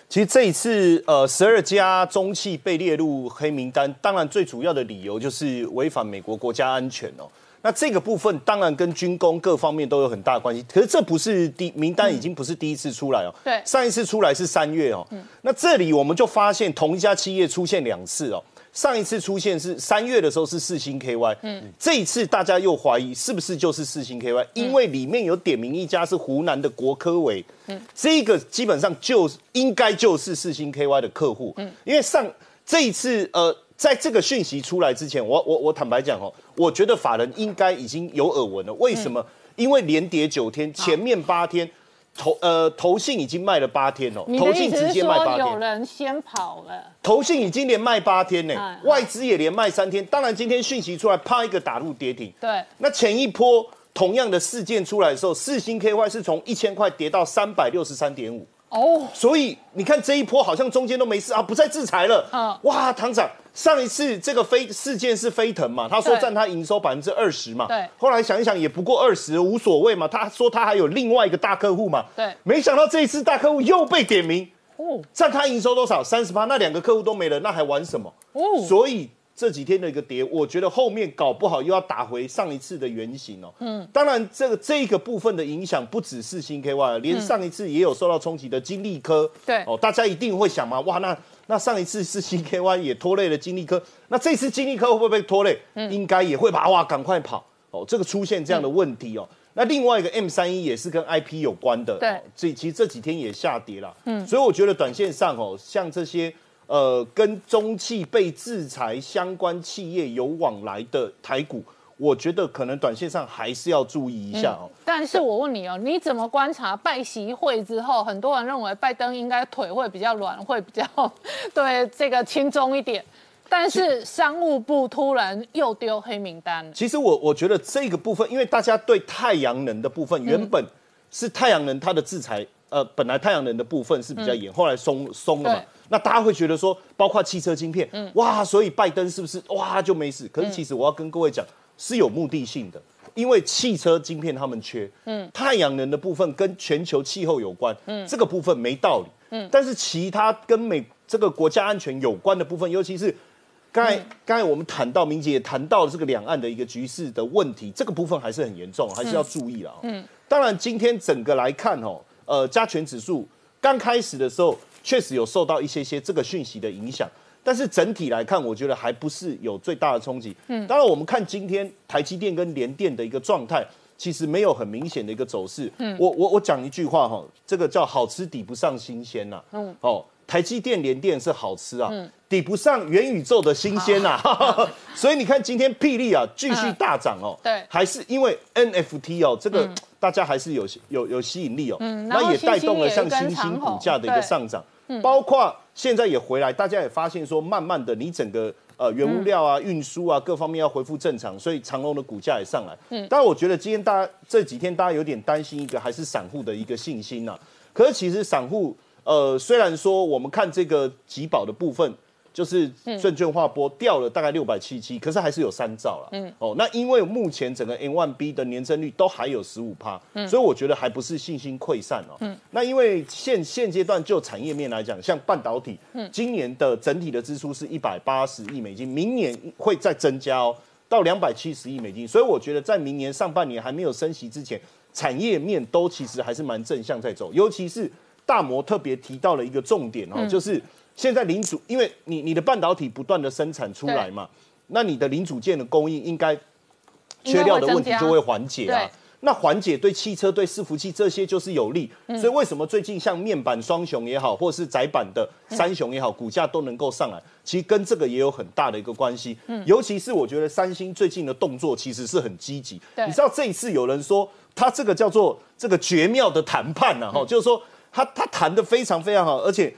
其实这一次，呃，十二家中企被列入黑名单，当然最主要的理由就是违反美国国家安全哦。那这个部分当然跟军工各方面都有很大关系。可是这不是第名单已经不是第一次出来哦。对，上一次出来是三月哦。嗯。那这里我们就发现同一家企业出现两次哦。上一次出现是三月的时候是四星 KY，嗯，这一次大家又怀疑是不是就是四星 KY，因为里面有点名一家是湖南的国科委，嗯，这个基本上就应该就是四星 KY 的客户，嗯，因为上这一次呃。在这个讯息出来之前，我我我坦白讲哦，我觉得法人应该已经有耳闻了。为什么？因为连跌九天，前面八天投呃投信已经卖了八天哦，投信直接卖八天有。人先跑了？投信已经连卖八天呢嗯，外资也连卖三天。当然，今天讯息出来，啪一个打入跌停。对，那前一波同样的事件出来的时候，四星 KY 是从一千块跌到三百六十三点五。哦，所以你看这一波好像中间都没事啊，不再制裁了。嗯哇，堂长，上一次这个飞事件是飞腾嘛，他说对占他营收百分之二十嘛。对后来想一想也不过二十，无所谓嘛。他说他还有另外一个大客户嘛。对没想到这一次大客户又被点名，哦占他营收多少？三十八，那两个客户都没了，那还玩什么？哦，所以这几天的一个跌，我觉得后面搞不好又要打回上一次的原形哦。嗯，当然这个这一个部分的影响不只是新 KY，连上一次也有受到冲击的金利科。对哦，大家一定会想嘛，哇，那那上一次是新 KY 也拖累了金利科，那这次金利科会不会被拖累？应该也会吧，哇，赶快跑哦，这个出现这样的问题哦。那另外一个 M 三一也是跟 IP 有关的，对哦这其实这几天也下跌了，嗯，所以我觉得短线上哦，像这些呃跟中企被制裁相关企业有往来的台股，我觉得可能短线上还是要注意一下哦。但是我问你哦，你怎么观察拜习会之后，很多人认为拜登应该腿会比较软，会比较 对这个轻松一点，但是商务部突然又丢黑名单了。其实我我觉得这个部分，因为大家对太阳能的部分原本是太阳能它的制裁，呃，本来太阳能的部分是比较严，后来松松了嘛对。那大家会觉得说，包括汽车晶片，嗯。哇，所以拜登是不是哇就没事？可是其实我要跟各位讲，是有目的性的，因为汽车晶片他们缺，嗯，太阳能的部分跟全球气候有关，嗯，这个部分没道理，嗯，但是其他跟美这个国家安全有关的部分，尤其是刚才刚才我们谈到，明姐也谈到了这个两岸的一个局势的问题，这个部分还是很严重，还是要注意了。嗯，当然今天整个来看哦，呃，加权指数刚开始的时候确实有受到一些些这个讯息的影响，但是整体来看，我觉得还不是有最大的冲击。嗯，当然我们看今天台积电跟联电的一个状态。其实没有很明显的一个走势，嗯，我我我讲一句话哈，这个叫好吃抵不上新鲜呐、嗯，哦，台积电、联电是好吃啊，抵不上元宇宙的新鲜呐、所以你看今天霹雳啊继续大涨哦，对。还是因为 NFT 哦，这个大家还是有有有吸引力哦，那也带动了像新兴股价的一个对。上涨，包括现在也回来，大家也发现说，慢慢的你整个呃原物料啊、运输啊各方面要恢复正常，所以长隆的股价也上来。嗯，但我觉得今天大家这几天大家有点担心一个还是散户的一个信心呐、可是其实散户呃虽然说我们看这个集保的部分。就是证券化波掉了大概六百七七，可是还是有三兆了。嗯，哦，那因为目前整个 N one B 的年增率都还有十五趴，所以我觉得还不是信心溃散哦。嗯，那因为现现阶段就产业面来讲，像半导体，今年的整体的支出是一百八十亿美金，明年会再增加哦，到两百七十亿美金，所以我觉得在明年上半年还没有升息之前，产业面都其实还是蛮正向在走，尤其是大摩特别提到了一个重点哦，就是现在零组，因为你你的半导体不断的生产出来嘛，那你的零组件的供应应该缺料的问题就会缓解啊。那缓解对汽车、对伺服器这些就是有利，所以为什么最近像面板双雄也好，或者是窄板的三雄也好，股价都能够上来，其实跟这个也有很大的一个关系。尤其是我觉得三星最近的动作其实是很积极。你知道这一次有人说他这个叫做这个绝妙的谈判呐、哈、就是说他他谈的非常非常好，而且。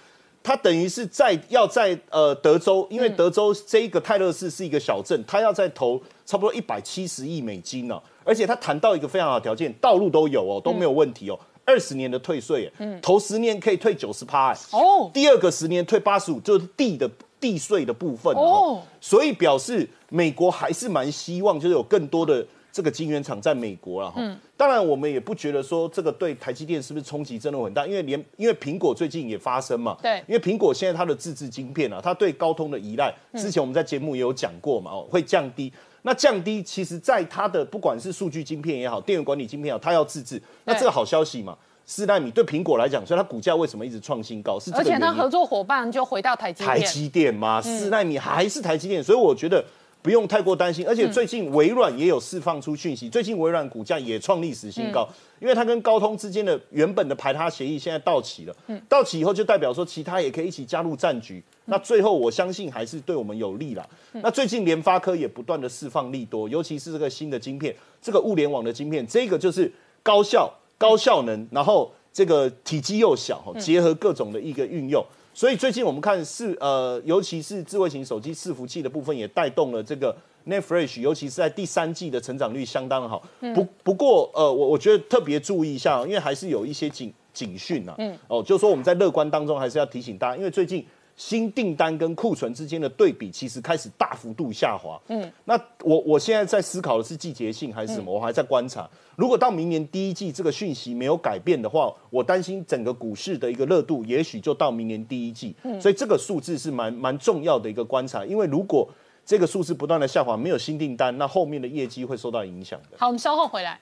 他等于是在要在呃德州，因为德州这一个泰勒市是一个小镇，他要再投差不多一百七十亿美金呢、而且他谈到一个非常好的条件，道路都有哦，都没有问题哦，二十年的退税，嗯，头十年可以退九十趴，哎哦。第二个十年退八十五，就是地的地税的部分哦。哦，所以表示美国还是蛮希望，就是有更多的这个晶圆厂在美国了哈。嗯当然我们也不觉得说这个对台积电是不是冲击真的很大，因为连因为苹果最近也发生嘛，对因为苹果现在它的自制晶片啊，它对高通的依赖，嗯之前我们在节目也有讲过嘛，哦，会降低。那降低，其实在它的不管是数据晶片也好，电源管理晶片也好，它要自制，那这个好消息嘛。四纳米对苹果来讲，所以它股价为什么一直创新高？是而且。它合作伙伴就回到台积台电，积电吗？四纳米还是台积电，所以我觉得不用太过担心。而且最近微软也有释放出讯息，最近微软股价也创历史新高，因为它跟高通之间的原本的排他协议现在到期了，到期以后就代表说其他也可以一起加入战局。那最后我相信还是对我们有利啦。那最近联发科也不断的释放利多，尤其是这个新的晶片，这个物联网的晶片，这个就是高效、高效能，然后这个体积又小，结合各种的一个运用。所以最近我们看是呃，尤其是智慧型手机伺服器的部分，也带动了这个 Netfresh，尤其是在第三季的成长率相当好。不不过呃，我我觉得特别注意一下，因为还是有一些警警讯啊。嗯。哦，就是说我们在乐观当中还是要提醒大家，因为最近新订单跟库存之间的对比其实开始大幅度下滑。嗯。那我我现在在思考的是季节性还是什么？我还在观察。如果到明年第一季这个讯息没有改变的话，我担心整个股市的一个热度，也许就到明年第一季。嗯所以这个数字是蛮蛮重要的一个观察，因为如果这个数字不断的下滑，没有新订单，那后面的业绩会受到影响的。好，我们稍后回来。